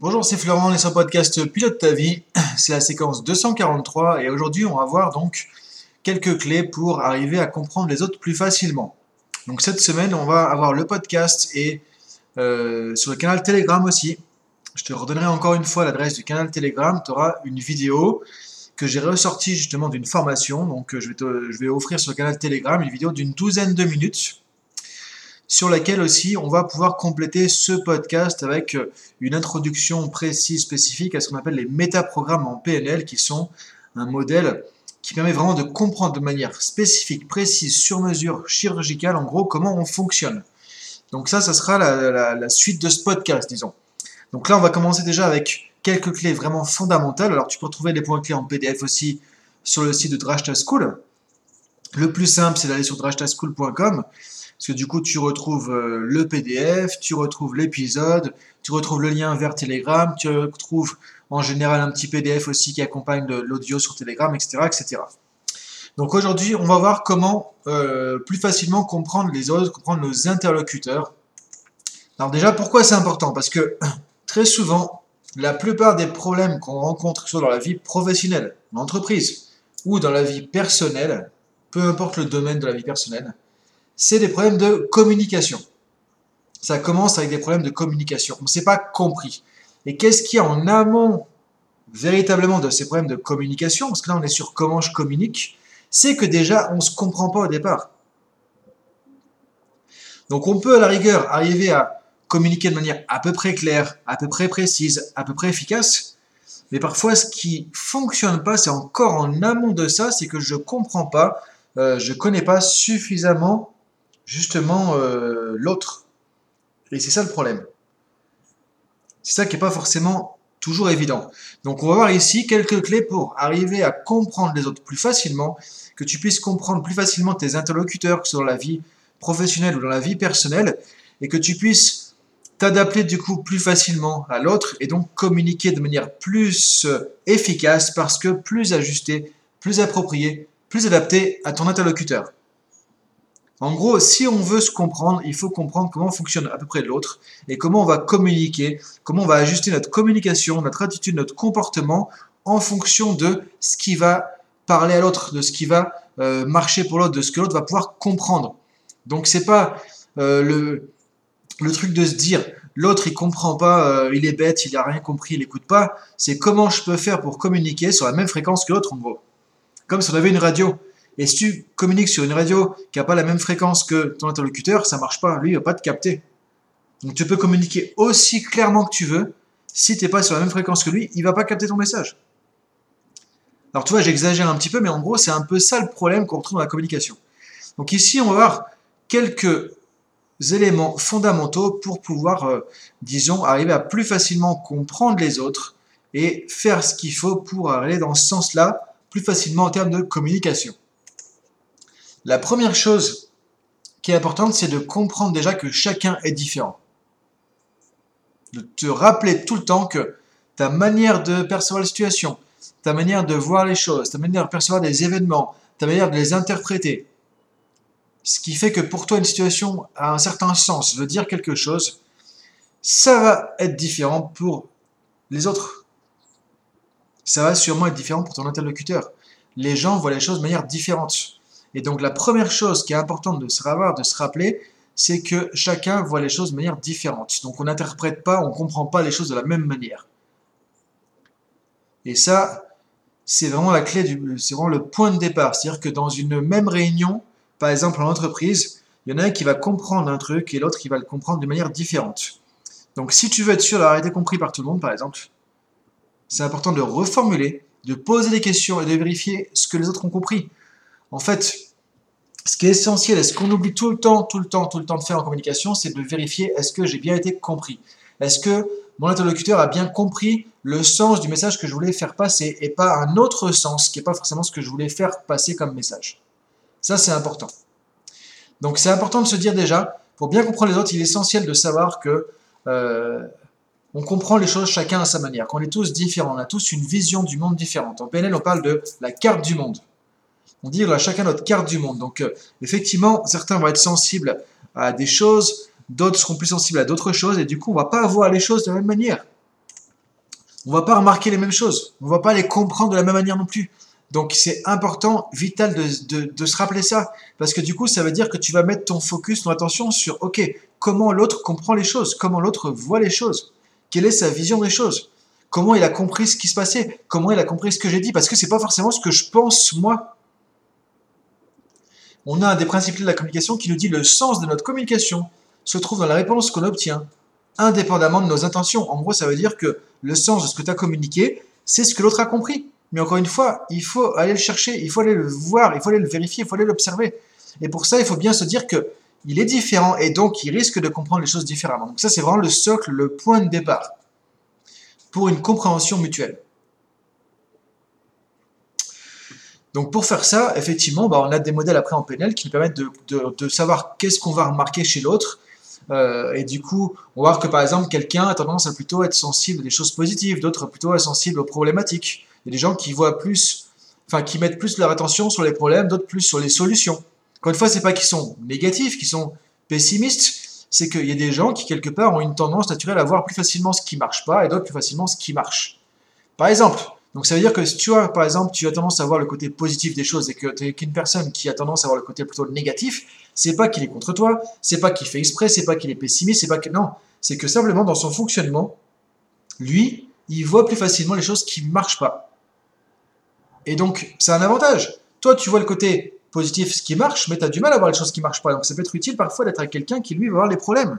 Bonjour, c'est Florent et son podcast Pilote ta vie. C'est la séquence 243 et aujourd'hui on va voir donc quelques clés pour arriver à comprendre les autres plus facilement. Donc cette semaine on va avoir le podcast et euh, sur le canal Telegram aussi. Je te redonnerai encore une fois l'adresse du canal Telegram. Tu auras une vidéo que j'ai ressortie justement d'une formation. Donc je vais, je vais offrir sur le canal Telegram une vidéo d'une douzaine de minutes sur laquelle aussi on va pouvoir compléter ce podcast avec euh, une introduction précise, spécifique à ce qu'on appelle les métaprogrammes en PNL, qui sont un modèle qui permet vraiment de comprendre de manière spécifique, précise, sur mesure, chirurgicale, en gros, comment on fonctionne. Donc ça, ça sera la, suite de ce podcast, disons. Donc là, on va commencer déjà avec quelques clés vraiment fondamentales. Alors tu peux retrouver les points clés en PDF aussi sur le site de Drashta School. Le plus simple, c'est d'aller sur drashtaschool.com. Parce que du coup, tu retrouves euh, le PDF, tu retrouves l'épisode, tu retrouves le lien vers Telegram, tu retrouves en général un petit PDF aussi qui accompagne l'audio sur Telegram, etc. etc. Donc aujourd'hui, on va voir comment euh, plus facilement comprendre les autres, comprendre nos interlocuteurs. Alors déjà, pourquoi c'est important? Parce que très souvent, la plupart des problèmes qu'on rencontre, soit dans la vie professionnelle, en entreprise, ou dans la vie personnelle, peu importe le domaine de la vie personnelle, c'est des problèmes de communication. Ça commence avec des problèmes de communication. On ne s'est pas compris. Et qu'est-ce qu'il y a en amont véritablement de ces problèmes de communication? Parce que là, on est sur comment je communique. C'est que déjà, on ne se comprend pas au départ. Donc on peut à la rigueur arriver à communiquer de manière à peu près claire, à peu près précise, à peu près efficace. Mais parfois, ce qui fonctionne pas, c'est encore en amont de ça, c'est que je comprends pas, euh, je ne connais pas suffisamment justement euh, l'autre. Et c'est ça le problème. C'est ça qui n'est pas forcément toujours évident. Donc on va voir ici quelques clés pour arriver à comprendre les autres plus facilement, que tu puisses comprendre plus facilement tes interlocuteurs, que ce soit dans la vie professionnelle ou dans la vie personnelle, et que tu puisses t'adapter du coup plus facilement à l'autre et donc communiquer de manière plus euh, efficace parce que plus ajusté, plus approprié, plus adapté à ton interlocuteur. En gros, si on veut se comprendre, il faut comprendre comment fonctionne à peu près l'autre et comment on va communiquer, comment on va ajuster notre communication, notre attitude, notre comportement en fonction de ce qui va parler à l'autre, de ce qui va euh, marcher pour l'autre, de ce que l'autre va pouvoir comprendre. Donc c'est pas euh, le, truc de se dire l'autre il comprend pas, euh, il est bête, il a rien compris, il écoute pas. C'est comment je peux faire pour communiquer sur la même fréquence que l'autre en gros. Comme si on avait une radio. Et si tu communiques sur une radio qui n'a pas la même fréquence que ton interlocuteur, ça marche pas. Lui, il va pas te capter. Donc tu peux communiquer aussi clairement que tu veux. Si tu n'es pas sur la même fréquence que lui, il va pas capter ton message. Alors tu vois, j'exagère un petit peu, mais en gros, c'est un peu ça le problème qu'on retrouve dans la communication. Donc ici, on va voir quelques éléments fondamentaux pour pouvoir, euh, disons, arriver à plus facilement comprendre les autres et faire ce qu'il faut pour aller dans ce sens-là plus facilement en termes de communication. La première chose qui est importante, c'est de comprendre déjà que chacun est différent. De te rappeler tout le temps que ta manière de percevoir la situation, ta manière de voir les choses, ta manière de percevoir des événements, ta manière de les interpréter, ce qui fait que pour toi une situation a un certain sens, veut dire quelque chose, ça va être différent pour les autres. Ça va sûrement être différent pour ton interlocuteur. Les gens voient les choses de manière différente. Et donc la première chose qui est importante de se avoir, de se rappeler, c'est que chacun voit les choses de manière différente. Donc on n'interprète pas, on ne comprend pas les choses de la même manière. Et ça, c'est vraiment la clé, c'est vraiment le point de départ. C'est-à-dire que dans une même réunion, par exemple en entreprise, il y en a un qui va comprendre un truc et l'autre qui va le comprendre de manière différente. Donc si tu veux être sûr d'avoir été compris par tout le monde, par exemple, c'est important de reformuler, de poser des questions et de vérifier ce que les autres ont compris. En fait, ce qui est essentiel et ce qu'on oublie tout le temps, tout le temps, tout le temps de faire en communication, c'est de vérifier est-ce que j'ai bien été compris? Est-ce que mon interlocuteur a bien compris le sens du message que je voulais faire passer et pas un autre sens qui n'est pas forcément ce que je voulais faire passer comme message? Ça, c'est important. Donc, c'est important de se dire déjà, pour bien comprendre les autres, il est essentiel de savoir que euh, on comprend les choses chacun à sa manière, qu'on est tous différents, on a tous une vision du monde différente. En PNL, on parle de la carte du monde on dit a chacun notre carte du monde. Donc euh, effectivement, certains vont être sensibles à des choses, d'autres seront plus sensibles à d'autres choses, et du coup, on va pas voir les choses de la même manière. on va pas remarquer les mêmes choses, on va pas les comprendre de la même manière non plus. Donc c'est important, vital de, se rappeler ça, parce que du coup ça veut dire que tu vas mettre ton focus, ton attention sur, ok, comment l'autre comprend les choses, comment l'autre voit les choses, quelle est sa vision des choses, comment il a compris ce qui se passait, comment il a compris ce que j'ai dit, parce que c'est pas forcément ce que je pense moi. On a un des principes de la communication qui nous dit le sens de notre communication se trouve dans la réponse qu'on obtient, indépendamment de nos intentions. En gros, ça veut dire que le sens de ce que tu as communiqué, c'est ce que l'autre a compris. Mais encore une fois, il faut aller le chercher, il faut aller le voir, il faut aller le vérifier, il faut aller l'observer. Et pour ça, il faut bien se dire que il est différent et donc il risque de comprendre les choses différemment. Donc ça, c'est vraiment le socle, le point de départ pour une compréhension mutuelle. Donc pour faire ça, effectivement, bah, on a des modèles après en PNL qui nous permettent de, savoir qu'est-ce qu'on va remarquer chez l'autre. Euh, et du coup, on va voir que par exemple, quelqu'un a tendance à plutôt être sensible à des choses positives, d'autres plutôt à sensible aux problématiques. Il y a des gens qui voient plus, enfin, qui mettent plus leur attention sur les problèmes, d'autres plus sur les solutions. Encore une fois, c'est pas qu'ils sont négatifs, qu'ils sont pessimistes, c'est qu'il y a des gens qui, quelque part, ont une tendance naturelle à voir plus facilement ce qui marche pas et d'autres plus facilement ce qui marche. Par exemple, donc ça veut dire que si tu as, par exemple, tu as tendance à voir le côté positif des choses et que tu es qu'une personne qui a tendance à voir le côté plutôt négatif, c'est pas qu'il est contre toi, c'est pas qu'il fait exprès, c'est pas qu'il est pessimiste, c'est pas que non, c'est que simplement dans son fonctionnement, lui, il voit plus facilement les choses qui marchent pas. Et donc, c'est un avantage. Toi, tu vois le côté positif, ce qui marche, mais tu as du mal à voir les choses qui ne marchent pas. Donc, ça peut être utile parfois d'être avec quelqu'un qui, lui, va voir les problèmes.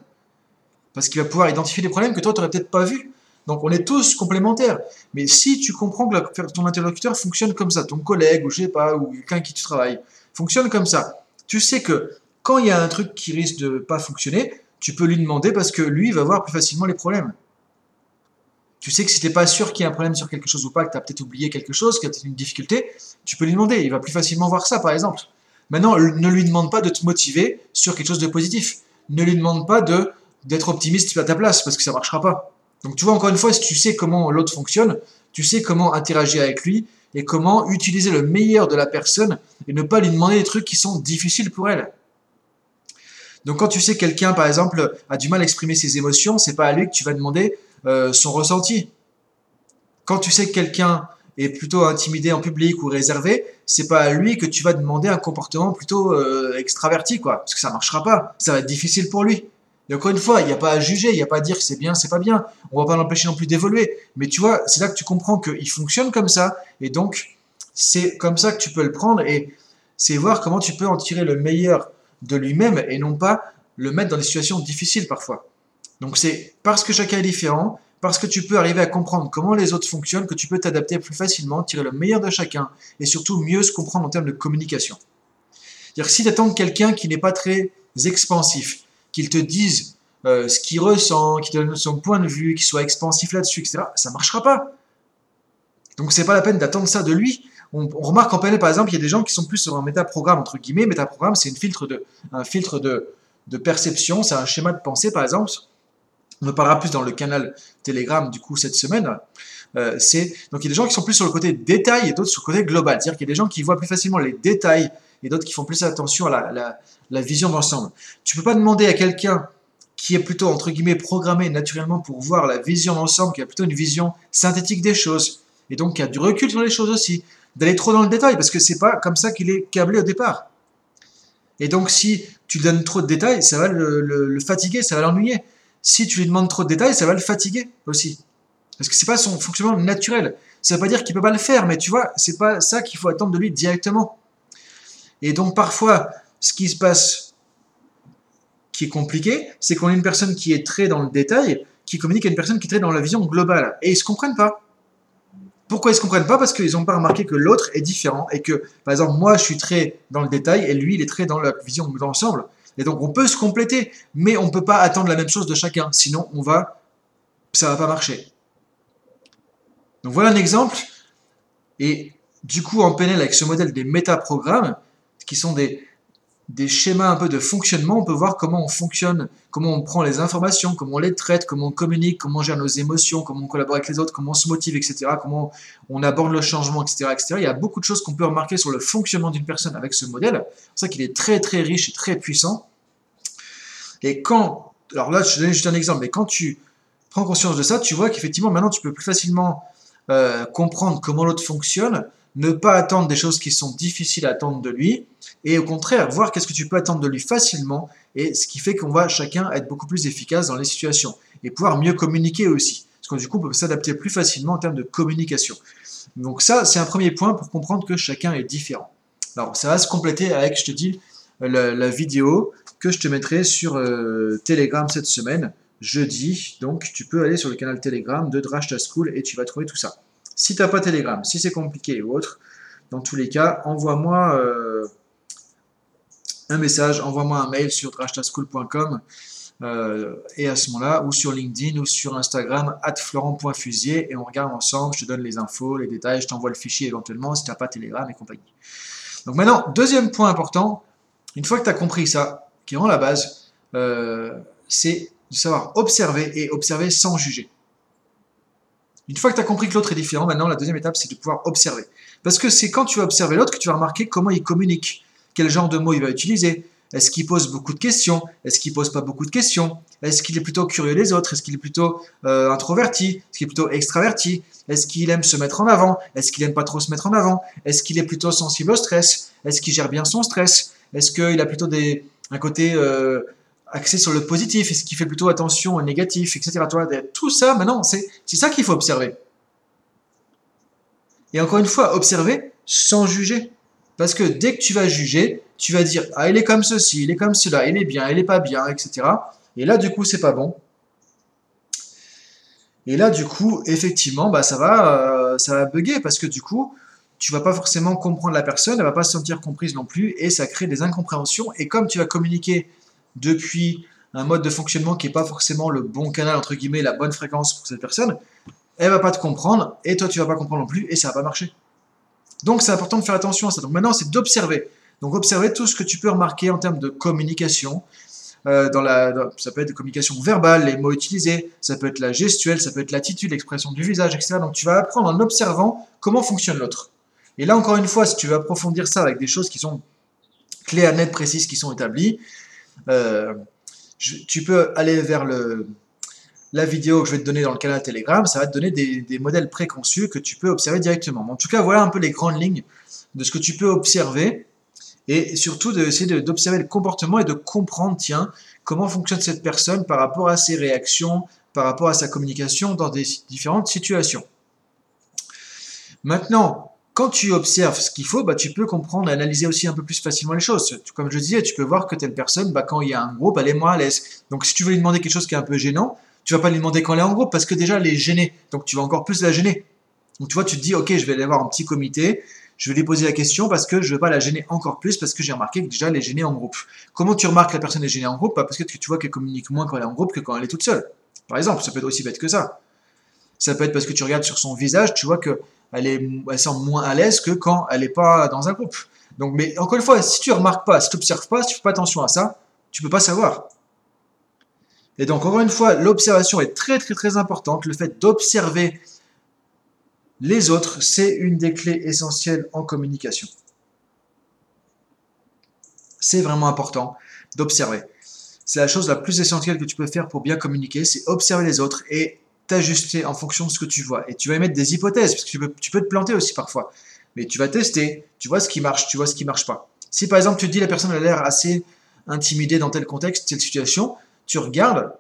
Parce qu'il va pouvoir identifier des problèmes que toi, tu n'aurais peut-être pas vus. Donc, on est tous complémentaires. Mais si tu comprends que ton interlocuteur fonctionne comme ça, ton collègue, ou je sais pas, ou quelqu'un qui tu travailles, fonctionne comme ça, tu sais que quand il y a un truc qui risque de pas fonctionner, tu peux lui demander parce que lui, va voir plus facilement les problèmes tu sais que si tu n'es pas sûr qu'il y a un problème sur quelque chose ou pas, que tu as peut-être oublié quelque chose, qu'il y a une difficulté, tu peux lui demander. Il va plus facilement voir ça, par exemple. Maintenant, ne lui demande pas de te motiver sur quelque chose de positif. Ne lui demande pas de d'être optimiste à ta place, parce que ça ne marchera pas. Donc tu vois, encore une fois, si tu sais comment l'autre fonctionne, tu sais comment interagir avec lui et comment utiliser le meilleur de la personne et ne pas lui demander des trucs qui sont difficiles pour elle. Donc quand tu sais que quelqu'un, par exemple, a du mal à exprimer ses émotions, c'est pas à lui que tu vas demander euh, son ressenti. Quand tu sais que quelqu'un est plutôt intimidé en public ou réservé, c'est pas à lui que tu vas demander un comportement plutôt euh, extraverti, quoi, parce que ça marchera pas, ça va être difficile pour lui. Et encore une fois, il n'y a pas à juger, il n'y a pas à dire que c'est bien, c'est pas bien. On va pas l'empêcher non plus d'évoluer. Mais tu vois, c'est là que tu comprends qu'il fonctionne comme ça, et donc c'est comme ça que tu peux le prendre, et c'est voir comment tu peux en tirer le meilleur de lui-même, et non pas le mettre dans des situations difficiles parfois. Donc c'est parce que chacun est différent, parce que tu peux arriver à comprendre comment les autres fonctionnent, que tu peux t'adapter plus facilement, tirer le meilleur de chacun, et surtout mieux se comprendre en termes de communication. C'est-à-dire si tu attends quelqu'un qui n'est pas très expansif, qu'il te dise euh, ce qu'il ressent, qu'il donne son point de vue, qu'il soit expansif là-dessus, etc., ça ne marchera pas. Donc c'est pas la peine d'attendre ça de lui. On, remarque en PNL, par exemple, il y a des gens qui sont plus sur un métaprogramme, entre guillemets. Métaprogramme, c'est filtre de, un filtre de, de perception, c'est un schéma de pensée, par exemple, on en parlera plus dans le canal Telegram du coup cette semaine. Euh, c'est donc il y a des gens qui sont plus sur le côté détail et d'autres sur le côté global. C'est-à-dire qu'il y a des gens qui voient plus facilement les détails et d'autres qui font plus attention à la, vision d'ensemble. Tu peux pas demander à quelqu'un qui est plutôt entre guillemets programmé naturellement pour voir la vision d'ensemble, qui a plutôt une vision synthétique des choses et donc qui a du recul sur les choses aussi, d'aller trop dans le détail parce que c'est pas comme ça qu'il est câblé au départ. Et donc si tu lui donnes trop de détails, ça va le fatiguer, ça va l'ennuyer si tu lui demandes trop de détails, ça va le fatiguer aussi. Parce que c'est pas son fonctionnement naturel. Ça veut pas dire qu'il peut pas le faire, mais tu vois, c'est pas ça qu'il faut attendre de lui directement. Et donc parfois, ce qui se passe, qui est compliqué, c'est qu'on a une personne qui est très dans le détail, qui communique à une personne qui est très dans la vision globale. Et ils se comprennent pas. Pourquoi ils se comprennent pas? Parce qu'ils n'ont pas remarqué que l'autre est différent et que, par exemple, moi, je suis très dans le détail et lui, il est très dans la vision d'ensemble. Et donc on peut se compléter, mais on ne peut pas attendre la même chose de chacun, sinon on va, ça va pas marcher. Donc voilà un exemple. Et du coup, en PNL, avec ce modèle des métaprogrammes, qui sont des, des schémas un peu de fonctionnement, on peut voir comment on fonctionne, comment on prend les informations, comment on les traite, comment on communique, comment on gère nos émotions, comment on collabore avec les autres, comment on se motive, etc., comment on aborde le changement, etc., etc. Il y a beaucoup de choses qu'on peut remarquer sur le fonctionnement d'une personne avec ce modèle. C'est ça qu'il est très très riche et très puissant. Et quand, alors là, je te donne juste un exemple, mais quand tu prends conscience de ça, tu vois qu'effectivement maintenant tu peux plus facilement euh, comprendre comment l'autre fonctionne, ne pas attendre des choses qui sont difficiles à attendre de lui, et au contraire, voir qu'est-ce que tu peux attendre de lui facilement, et ce qui fait qu'on va chacun être beaucoup plus efficace dans les situations, et pouvoir mieux communiquer aussi, parce que du coup on peut s'adapter plus facilement en termes de communication. Donc ça, c'est un premier point pour comprendre que chacun est différent. Alors ça va se compléter avec, je te dis, la, vidéo que je te mettrai sur euh, Telegram cette semaine, jeudi. Donc tu peux aller sur le canal Telegram de Drashta School et tu vas trouver tout ça. Si tu n'as pas Telegram, si c'est compliqué ou autre, dans tous les cas, envoie-moi euh, un message, envoie-moi un mail sur drashtaschool.com euh, et à ce moment-là, ou sur LinkedIn ou sur Instagram, at florent.fusier et on regarde ensemble, je te donne les infos, les détails, je t'envoie le fichier éventuellement si tu n'as pas Telegram et compagnie. Donc maintenant, deuxième point important, une fois que tu as compris ça, qui est vraiment la base, euh, c'est de savoir observer et observer sans juger. Une fois que tu as compris que l'autre est différent, maintenant la deuxième étape c'est de pouvoir observer. Parce que c'est quand tu vas observer l'autre que tu vas remarquer comment il communique, quel genre de mots il va utiliser, est-ce qu'il pose beaucoup de questions Est-ce qu'il pose pas beaucoup de questions Est-ce qu'il est plutôt curieux des autres Est-ce qu'il est plutôt euh, introverti Est-ce qu'il est plutôt extraverti Est-ce qu'il aime se mettre en avant Est-ce qu'il aime pas trop se mettre en avant Est-ce qu'il est plutôt sensible au stress Est-ce qu'il gère bien son stress Est-ce qu'il a plutôt des, un côté euh, axé sur le positif Est-ce qu'il fait plutôt attention au négatif, etc. tout ça, maintenant, c'est ça qu'il faut observer. Et encore une fois, observer sans juger. Parce que dès que tu vas juger, tu vas dire ah il est comme ceci, il est comme cela, il est bien, il est pas bien, etc. Et là du coup c'est pas bon. Et là du coup effectivement bah ça va euh, ça va bugger parce que du coup tu vas pas forcément comprendre la personne, elle va pas se sentir comprise non plus et ça crée des incompréhensions et comme tu vas communiquer depuis un mode de fonctionnement qui n'est pas forcément le bon canal entre guillemets, la bonne fréquence pour cette personne, elle va pas te comprendre et toi tu vas pas comprendre non plus et ça va pas marcher. Donc c'est important de faire attention à ça. Donc maintenant c'est d'observer. Donc observez tout ce que tu peux remarquer en termes de communication. Euh, dans la, ça peut être de communication verbale, les mots utilisés, ça peut être la gestuelle, ça peut être l'attitude, l'expression du visage, etc. Donc tu vas apprendre en observant comment fonctionne l'autre. Et là encore une fois, si tu veux approfondir ça avec des choses qui sont claires, nettes, précises, qui sont établies, euh, tu peux aller vers la vidéo que je vais te donner dans le canal Telegram, ça va te donner des, modèles préconçus que tu peux observer directement. en tout cas, voilà un peu les grandes lignes de ce que tu peux observer et surtout d'essayer d'observer le comportement et de comprendre, tiens, comment fonctionne cette personne par rapport à ses réactions, par rapport à sa communication dans différentes situations. Maintenant, quand tu observes ce qu'il faut, bah, tu peux comprendre, analyser aussi un peu plus facilement les choses. Comme je disais, tu peux voir que telle personne, bah, quand il y a un groupe, elle est moins à l'aise. Donc si tu veux lui demander quelque chose qui est un peu gênant, tu vas pas lui demander quand elle est en groupe parce que déjà elle est gênée. Donc tu vas encore plus la gêner. Donc tu vois, tu te dis, ok, je vais aller voir un petit comité, je vais lui poser la question parce que je veux pas la gêner encore plus parce que j'ai remarqué que déjà elle est gênée en groupe. Comment tu remarques que la personne est gênée en groupe? Bah, Parce que tu vois qu'elle communique moins quand elle est en groupe que quand elle est toute seule. Par exemple, ça peut être aussi bête que ça. Ça peut être parce que tu regardes sur son visage, tu vois qu'elle elle semble moins à l'aise que quand elle n'est pas dans un groupe. Donc, mais encore une fois, si tu remarques pas, si tu n'observes pas, si tu fais pas attention à ça, tu peux pas savoir. Et donc, encore une fois, l'observation est très très très importante. Le fait d'observer les autres, c'est une des clés essentielles en communication. C'est vraiment important d'observer. C'est la chose la plus essentielle que tu peux faire pour bien communiquer, c'est observer les autres et t'ajuster en fonction de ce que tu vois. Et tu vas émettre des hypothèses, parce que tu peux, tu peux te planter aussi parfois. Mais tu vas tester, tu vois ce qui marche, tu vois ce qui marche pas. Si par exemple tu te dis la personne a l'air assez intimidée dans tel contexte, telle situation, tu regardes,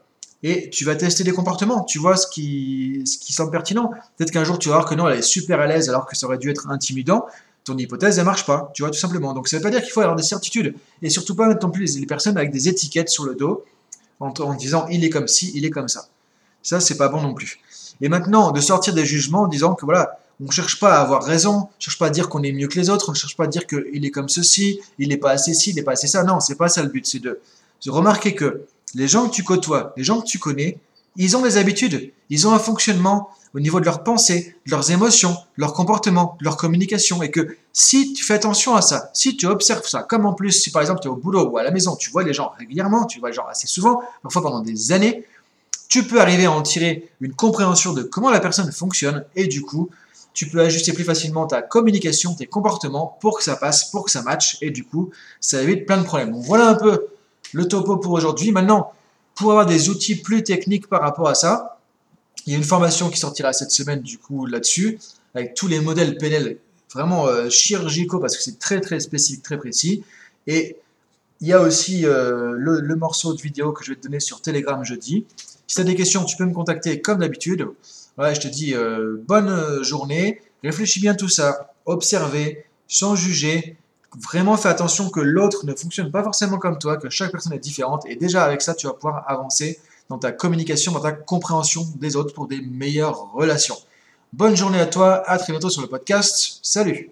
et tu vas tester des comportements, tu vois ce qui, ce qui semble pertinent. Peut-être qu'un jour tu vas voir que non, elle est super à l'aise alors que ça aurait dû être intimidant. Ton hypothèse, elle marche pas, tu vois, tout simplement. Donc ça veut pas dire qu'il faut avoir des certitudes. Et surtout pas mettre non plus les, personnes avec des étiquettes sur le dos en, en disant il est comme ci, il est comme ça. Ça, c'est pas bon non plus. Et maintenant, de sortir des jugements en disant que voilà, on ne cherche pas à avoir raison, on ne cherche pas à dire qu'on est mieux que les autres, on ne cherche pas à dire qu'il est comme ceci, il n'est pas assez ci, il n'est pas assez ça. Non, c'est pas ça le but, c'est de, de remarquer que les gens que tu côtoies, les gens que tu connais, ils ont des habitudes, ils ont un fonctionnement au niveau de leurs pensées, de leurs émotions, leur comportement, leur communication, et que si tu fais attention à ça, si tu observes ça, comme en plus, si par exemple tu es au boulot ou à la maison, tu vois les gens régulièrement, tu vois les gens assez souvent, parfois pendant des années, tu peux arriver à en tirer une compréhension de comment la personne fonctionne, et du coup, tu peux ajuster plus facilement ta communication, tes comportements, pour que ça passe, pour que ça matche, et du coup, ça évite plein de problèmes. Voilà un peu le topo pour aujourd'hui. Maintenant, pour avoir des outils plus techniques par rapport à ça, Il y a une formation qui sortira cette semaine, du coup, là-dessus, avec tous les modèles PNL vraiment euh, chirurgicaux, parce que c'est très, très spécifique, très précis. Et il y a aussi euh, le, morceau de vidéo que je vais te donner sur Telegram jeudi. Si tu as des questions, tu peux me contacter comme d'habitude. Voilà, je te dis euh, bonne journée. Réfléchis bien tout ça. Observez, sans juger. Vraiment fais attention que l'autre ne fonctionne pas forcément comme toi, que chaque personne est différente. Et déjà avec ça, tu vas pouvoir avancer dans ta communication, dans ta compréhension des autres pour des meilleures relations. Bonne journée à toi, à très bientôt sur le podcast. Salut